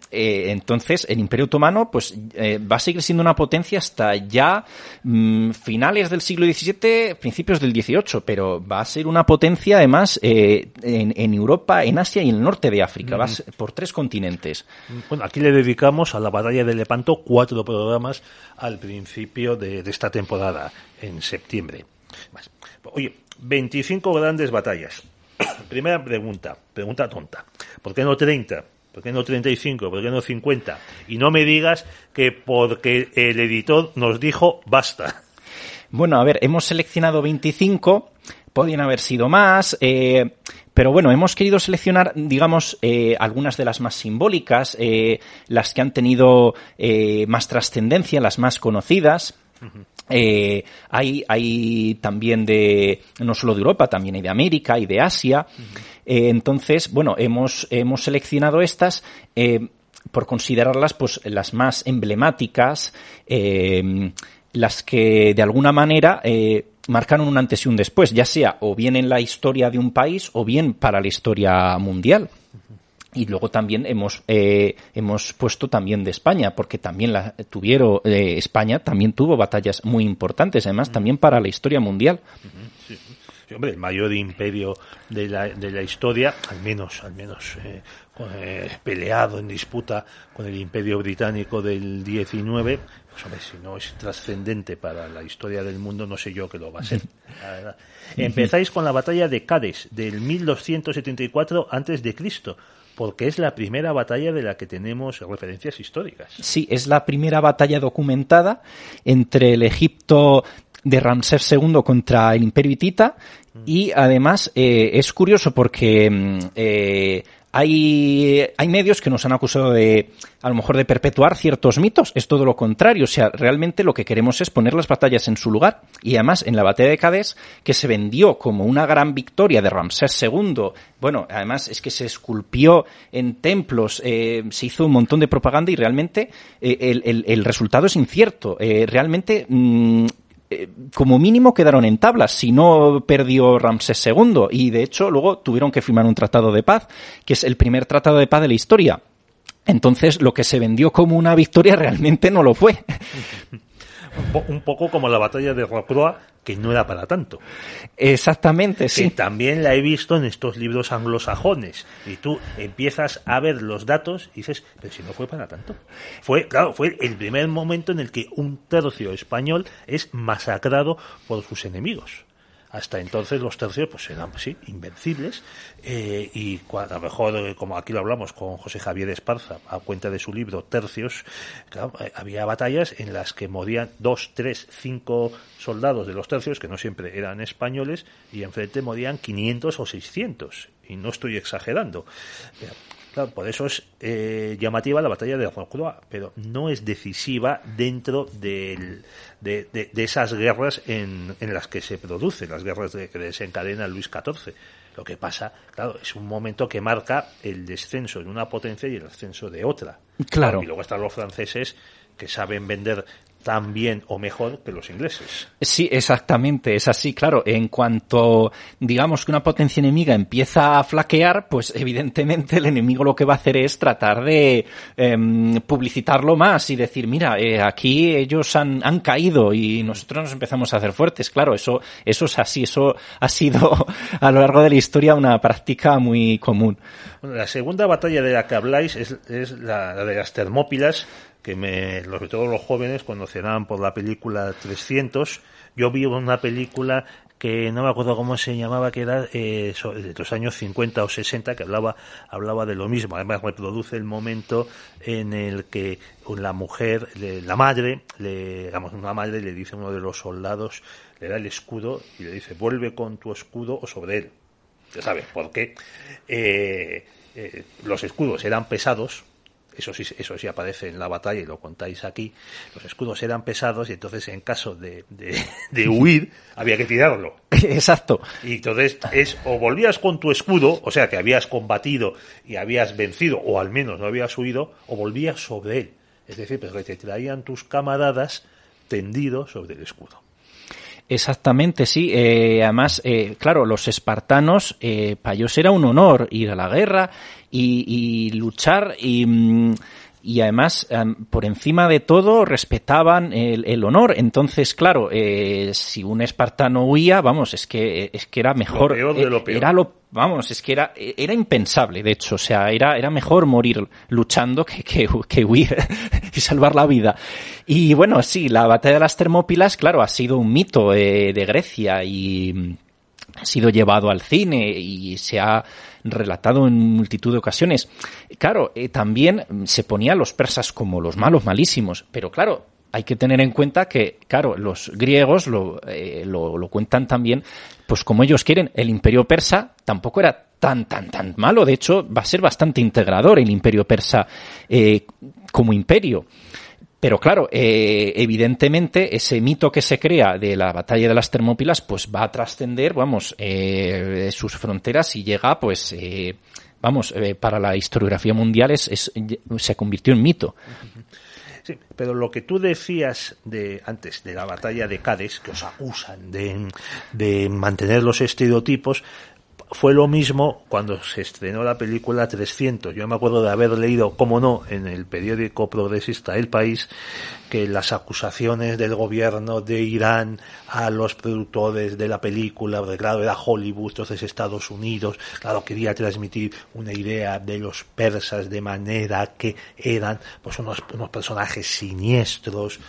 Eh, entonces, el Imperio Otomano pues va a seguir siendo una potencia hasta ya mmm, finales del siglo XVII, principios del XVIII, pero va a ser una potencia además en, en, Europa, en Asia y en el norte de África, mm. va a ser por tres continentes. Bueno, aquí le dedicamos a la batalla de Lepanto cuatro programas al principio de, de esta temporada, en septiembre. Oye, 25 grandes batallas. Primera pregunta, pregunta tonta. ¿Por qué no 30? ¿Por qué no 35? ¿Por qué no 50? Y no me digas que porque el editor nos dijo basta. Bueno, a ver, hemos seleccionado 25, podían haber sido más, eh, pero bueno, hemos querido seleccionar, digamos, eh, algunas de las más simbólicas, eh, las que han tenido más trascendencia, las más conocidas. Uh -huh. Eh, hay, hay también de, no solo de Europa, también hay de América y de Asia. Eh, entonces, bueno, hemos, hemos seleccionado estas, eh, por considerarlas, pues, las más emblemáticas, eh, las que de alguna manera, eh, marcaron un antes y un después, ya sea o bien en la historia de un país o bien para la historia mundial. Y luego también hemos, eh, hemos puesto también de España, porque también la tuvieron, eh, España también tuvo batallas muy importantes, además también para la historia mundial. Sí, hombre, el mayor imperio de la, de la historia, al menos, al menos eh, con, eh, peleado en disputa con el imperio británico del 19, pues hombre, si no es trascendente para la historia del mundo, no sé yo qué lo va a ser. la. Empezáis con la batalla de Cádiz del 1274 antes de Cristo, porque es la primera batalla de la que tenemos referencias históricas. Sí, es la primera batalla documentada entre el Egipto de Ramsés II contra el Imperio Hitita y además eh, es curioso porque mm, eh, hay, hay medios que nos han acusado de, a lo mejor, de perpetuar ciertos mitos. Es todo lo contrario. O sea, realmente lo que queremos es poner las batallas en su lugar. Y además, en la batalla de Cádiz, que se vendió como una gran victoria de Ramsés II, bueno, además es que se esculpió en templos, eh, se hizo un montón de propaganda y realmente eh, el, el, el, resultado es incierto. Eh, realmente, mmm, eh, como mínimo quedaron en tablas, si no perdió Ramsés II. Y de hecho, luego tuvieron que firmar un tratado de paz, que es el primer tratado de paz de la historia. Entonces, lo que se vendió como una victoria realmente no lo fue. Un poco como la batalla de Rocroi, que no era para tanto. Exactamente, sí. Que también la he visto en estos libros anglosajones. Y tú empiezas a ver los datos y dices, pero si no fue para tanto. Fue, claro, fue el primer momento en el que un tercio español es masacrado por sus enemigos. Hasta entonces los tercios pues eran sí, invencibles eh, y a lo mejor, eh, como aquí lo hablamos con José Javier Esparza, a cuenta de su libro Tercios, eh, había batallas en las que morían dos, tres, cinco soldados de los tercios, que no siempre eran españoles, y enfrente morían 500 o 600. Y no estoy exagerando. Claro, por eso es eh, llamativa la batalla de Rocroi, pero no es decisiva dentro del, de, de, de, esas guerras en, en, las que se producen, las guerras de, que desencadena Luis XIV. Lo que pasa, claro, es un momento que marca el descenso de una potencia y el ascenso de otra. Claro. Y luego están los franceses que saben vender tan bien o mejor que los ingleses. Sí, exactamente, es así, claro. En cuanto, digamos, que una potencia enemiga empieza a flaquear, pues evidentemente el enemigo lo que va a hacer es tratar de eh, publicitarlo más y decir, mira, eh, aquí ellos han, han, caído y nosotros nos empezamos a hacer fuertes. Claro, eso, eso es así, eso ha sido a lo largo de la historia una práctica muy común. Bueno, la segunda batalla de la que habláis es, es la, la de las Termópilas, que me, sobre todo los jóvenes conocerán por la película 300. Yo vi una película que no me acuerdo cómo se llamaba, que era eh, de los años 50 o 60, que hablaba, hablaba de lo mismo. Además, reproduce el momento en el que la mujer, la madre, le, digamos, una madre le dice a uno de los soldados, le da el escudo y le dice, vuelve con tu escudo o sobre él. Ya sabes, por qué. Eh, eh, los escudos eran pesados, eso sí, eso sí aparece en la batalla y lo contáis aquí, los escudos eran pesados y entonces en caso de, de, de huir había que tirarlo. Exacto. Y entonces es o volvías con tu escudo, o sea que habías combatido y habías vencido, o al menos no habías huido, o volvías sobre él. Es decir, pues que te traían tus camaradas tendidos sobre el escudo. Exactamente, sí. Eh, además, eh, claro, los espartanos, eh, para ellos era un honor ir a la guerra y, y luchar y, y además, um, por encima de todo, respetaban el, el honor. Entonces, claro, eh, si un espartano huía, vamos, es que, es que era mejor. Lo peor de lo peor. Era lo, vamos, es que era, era impensable, de hecho. O sea, era, era mejor morir luchando que, que, que huir y salvar la vida. Y bueno, sí, la batalla de las Termópilas, claro, ha sido un mito eh, de Grecia y sido llevado al cine y se ha relatado en multitud de ocasiones. Claro, eh, también se ponía a los persas como los malos, malísimos, pero claro, hay que tener en cuenta que, claro, los griegos lo, eh, lo, cuentan también, pues como ellos quieren. El imperio persa tampoco era tan, tan, tan malo. De hecho, va a ser bastante integrador el imperio persa eh, como imperio. Pero claro, eh, evidentemente ese mito que se crea de la batalla de las Termópilas pues va a trascender, vamos, eh, sus fronteras y llega pues... Eh, vamos, eh, para la historiografía mundial es, es, se convirtió en mito. Sí, pero lo que tú decías de antes de la batalla de Cádiz, que os acusan de, de mantener los estereotipos, fue lo mismo cuando se estrenó la película 300. Yo me acuerdo de haber leído, como no, en el periódico progresista El País, que las acusaciones del gobierno de Irán a los productores de la película, porque claro, era Hollywood, entonces Estados Unidos, claro, quería transmitir una idea de los persas de manera que eran pues unos, unos personajes siniestros,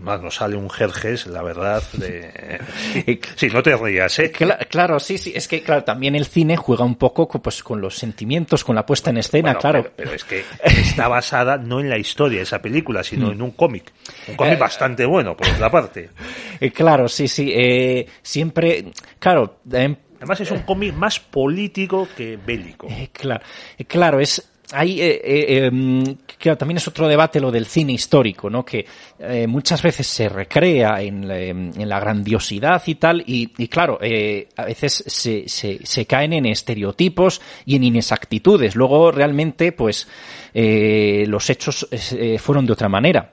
más nos sale un Jerjes, la verdad, de... Sí, no te rías, ¿eh? Claro, claro, sí, sí, es que claro, también el cine juega un poco pues con los sentimientos, con la puesta en escena, Bueno, claro. Pero, pero es que está basada no en la historia de esa película, sino en un cómic. Un cómic Eh, bastante bueno, por otra parte. Eh, claro, sí, sí, eh, siempre, claro, em, Además es un cómic más político que bélico. Eh, claro, eh, claro, es ahí eh, eh, em, claro, también es otro debate lo del cine histórico, ¿no? Que eh, muchas veces se recrea en, la- en la grandiosidad y tal, y, y claro, eh, a veces se, se, se caen en estereotipos y en inexactitudes. Luego realmente, pues, eh, los hechos fueron de otra manera.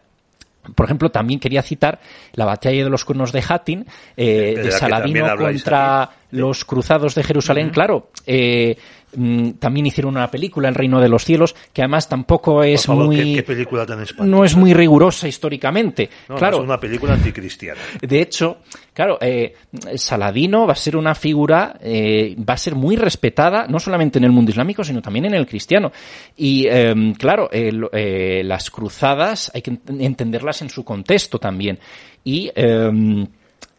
Por ejemplo, también quería citar la batalla de los cuernos de Hattin, eh, De- Saladino contra los cruzados de Jerusalén. Claro, eh, mm, también hicieron una película, El Reino de los Cielos, que además tampoco es favor, muy... ¿qué, qué película tan no es muy rigurosa históricamente. No, claro, es una película anticristiana. de hecho, claro, eh, Saladino va a ser una figura, eh, va a ser muy respetada, no solamente en el mundo islámico, sino también en el cristiano. Y eh, claro, eh, las cruzadas hay que ent- entenderlas en su contexto también. Y eh,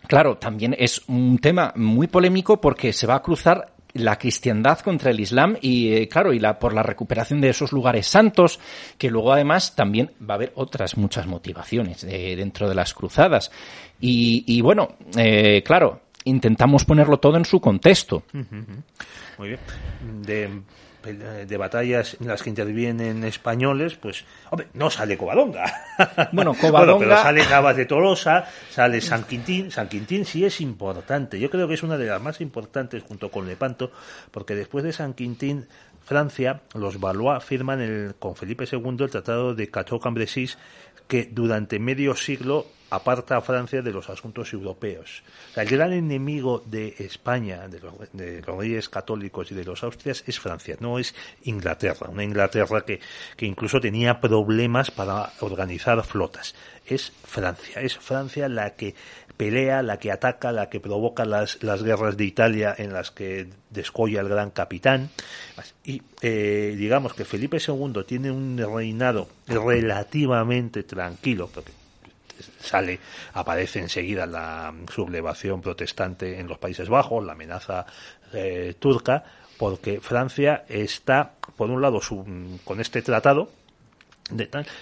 claro, también es un tema muy polémico porque se va a cruzar la cristiandad contra el islam y eh, claro y la por la recuperación de esos lugares santos que luego además también va a haber otras muchas motivaciones eh, dentro de las cruzadas. Y, y bueno eh, claro intentamos ponerlo todo en su contexto. Muy bien. De, de batallas en las que intervienen españoles, pues, hombre, no sale Covadonga. Bueno, pero Covadonga- sale Navas de Tolosa, sale San Quintín. San Quintín sí es importante. Yo creo que es una de las más importantes junto con Lepanto, porque después de San Quintín, Francia, los Valois firman el, con Felipe II el Tratado de Cateau-Cambrésis, que durante medio siglo aparta a Francia de los asuntos europeos. El gran enemigo de España, de los, de los reyes católicos y de los austrias, es Francia, no es Inglaterra. Una Inglaterra que, que incluso tenía problemas para organizar flotas. Es Francia, es Francia la que pelea, la que ataca, la que provoca las, las guerras de Italia en las que descolla el gran capitán. Y eh, digamos que Felipe II tiene un reinado relativamente tranquilo, porque sale, aparece enseguida la sublevación protestante en los Países Bajos, la amenaza eh, turca, porque Francia está, por un lado, con este tratado,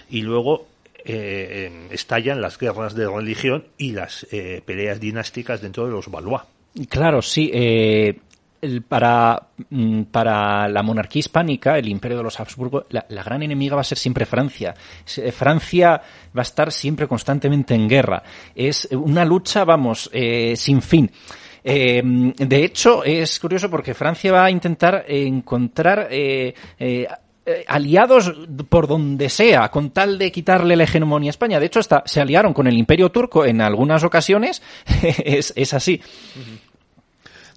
y luego eh, eh, estallan las guerras de religión y las eh, peleas dinásticas dentro de los Valois. Claro, sí. eh, para, mm, para la monarquía hispánica, el imperio de los Habsburgo, la, gran enemiga va a ser siempre Francia. Se- Francia va a estar siempre constantemente en guerra. Es una lucha, vamos, eh, sin fin. Eh, de hecho, es curioso porque Francia va a intentar encontrar eh, eh, eh, aliados por donde sea, con tal de quitarle la hegemonía a España. De hecho, hasta se aliaron con el Imperio Turco en algunas ocasiones. es, es así.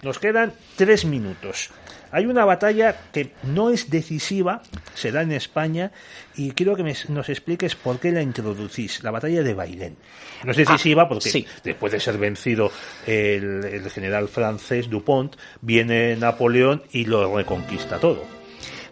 Nos quedan tres minutos. Hay una batalla que no es decisiva, se da en España, y quiero que me- nos expliques por qué la introducís, la batalla de Bailén. No es decisiva porque sí. después de ser vencido el, el general francés Dupont, viene Napoleón y lo reconquista todo.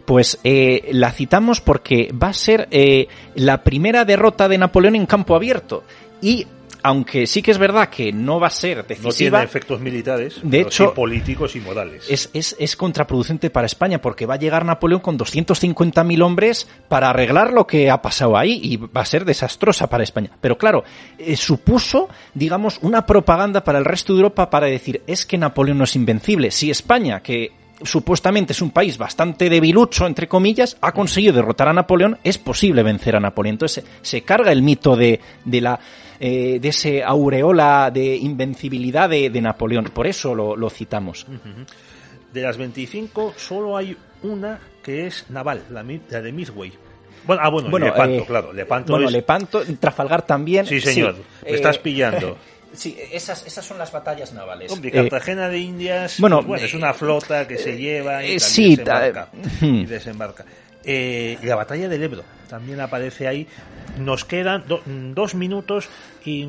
Pues eh, la citamos porque va a ser eh, la primera derrota de Napoleón en campo abierto. Y aunque sí que es verdad que no va a ser No decisiva, tiene efectos militares, De pero hecho, sí políticos y morales. es, es, es contraproducente para España porque va a llegar Napoleón con 250.000 hombres para arreglar lo que ha pasado ahí y va a ser desastrosa para España. Pero claro, eh, supuso, digamos, una propaganda para el resto de Europa para decir, es que Napoleón no es invencible. Si España, que supuestamente es un país bastante debilucho, entre comillas, ha conseguido derrotar a Napoleón, es posible vencer a Napoleón. Entonces se, carga el mito de, de la eh, de ese aureola de invencibilidad de, Napoleón. Por eso lo, citamos. De las 25, solo hay una que es naval, la, de Midway. Bueno, ah, bueno, Lepanto, eh, claro. Lepanto bueno, Lepanto, Trafalgar también. Sí, señor, me estás pillando. Sí, esas, esas son las batallas navales. Hombre, Cartagena de Indias, bueno, pues es una flota que se lleva y, sí, desembarca, y desembarca. Eh, la batalla del Ebro también aparece ahí. Nos quedan dos minutos y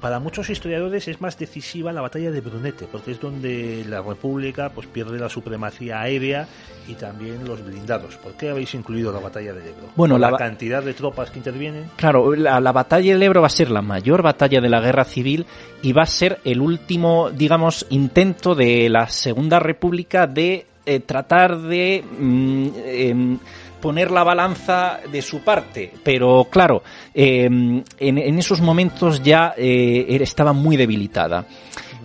para muchos historiadores es más decisiva la batalla de Brunete, porque es donde la República pues pierde la supremacía aérea y también los blindados. ¿Por qué habéis incluido la batalla del Ebro? Bueno, la, cantidad de tropas que intervienen. Claro, la, la, batalla del Ebro va a ser la mayor batalla de la guerra civil y va a ser el último, digamos, intento de la Segunda República de eh, tratar de mm, em, poner la balanza de su parte, pero claro, em, en, esos momentos ya eh, estaba muy debilitada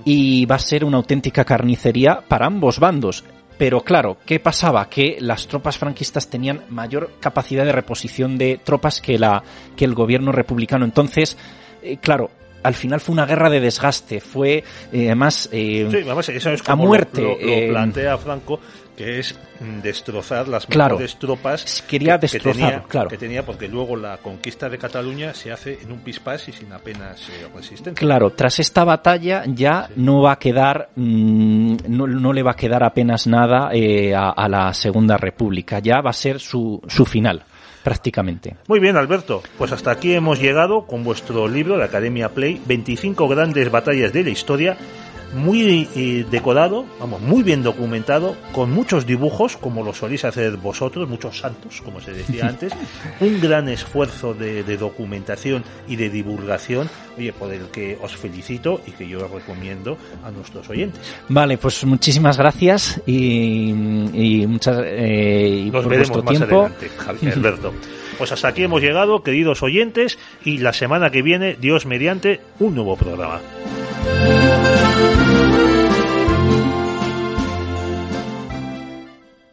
y va a ser una auténtica carnicería para ambos bandos. Pero claro, ¿qué pasaba? Que las tropas franquistas tenían mayor capacidad de reposición de tropas que, la, que el gobierno republicano. Entonces, eh, claro, al final fue una guerra de desgaste, fue eh, además, eh, eso es a muerte. Lo, eh, plantea Franco que es destrozar las mejores tropas Quería que, tenía, claro. que tenía, porque luego la conquista de Cataluña se hace en un pispás y sin apenas resistencia. Claro, tras esta batalla ya no va a quedar, mm, no, le va a quedar apenas nada a, a, la Segunda República, ya va a ser su, su final prácticamente. Muy bien, Alberto. Pues hasta aquí hemos llegado con vuestro libro, la Academia Play, 25 grandes batallas de la historia muy eh, decorado, vamos, muy bien documentado, con muchos dibujos, como lo soléis hacer vosotros, muchos santos, como se decía antes, un gran esfuerzo de, documentación y de divulgación, oye, por el que os felicito y que yo recomiendo a nuestros oyentes. Vale, pues muchísimas gracias y, muchas eh, Nos veremos más adelante, Alberto. Pues hasta aquí hemos llegado, queridos oyentes, y la semana que viene, Dios mediante, un nuevo programa.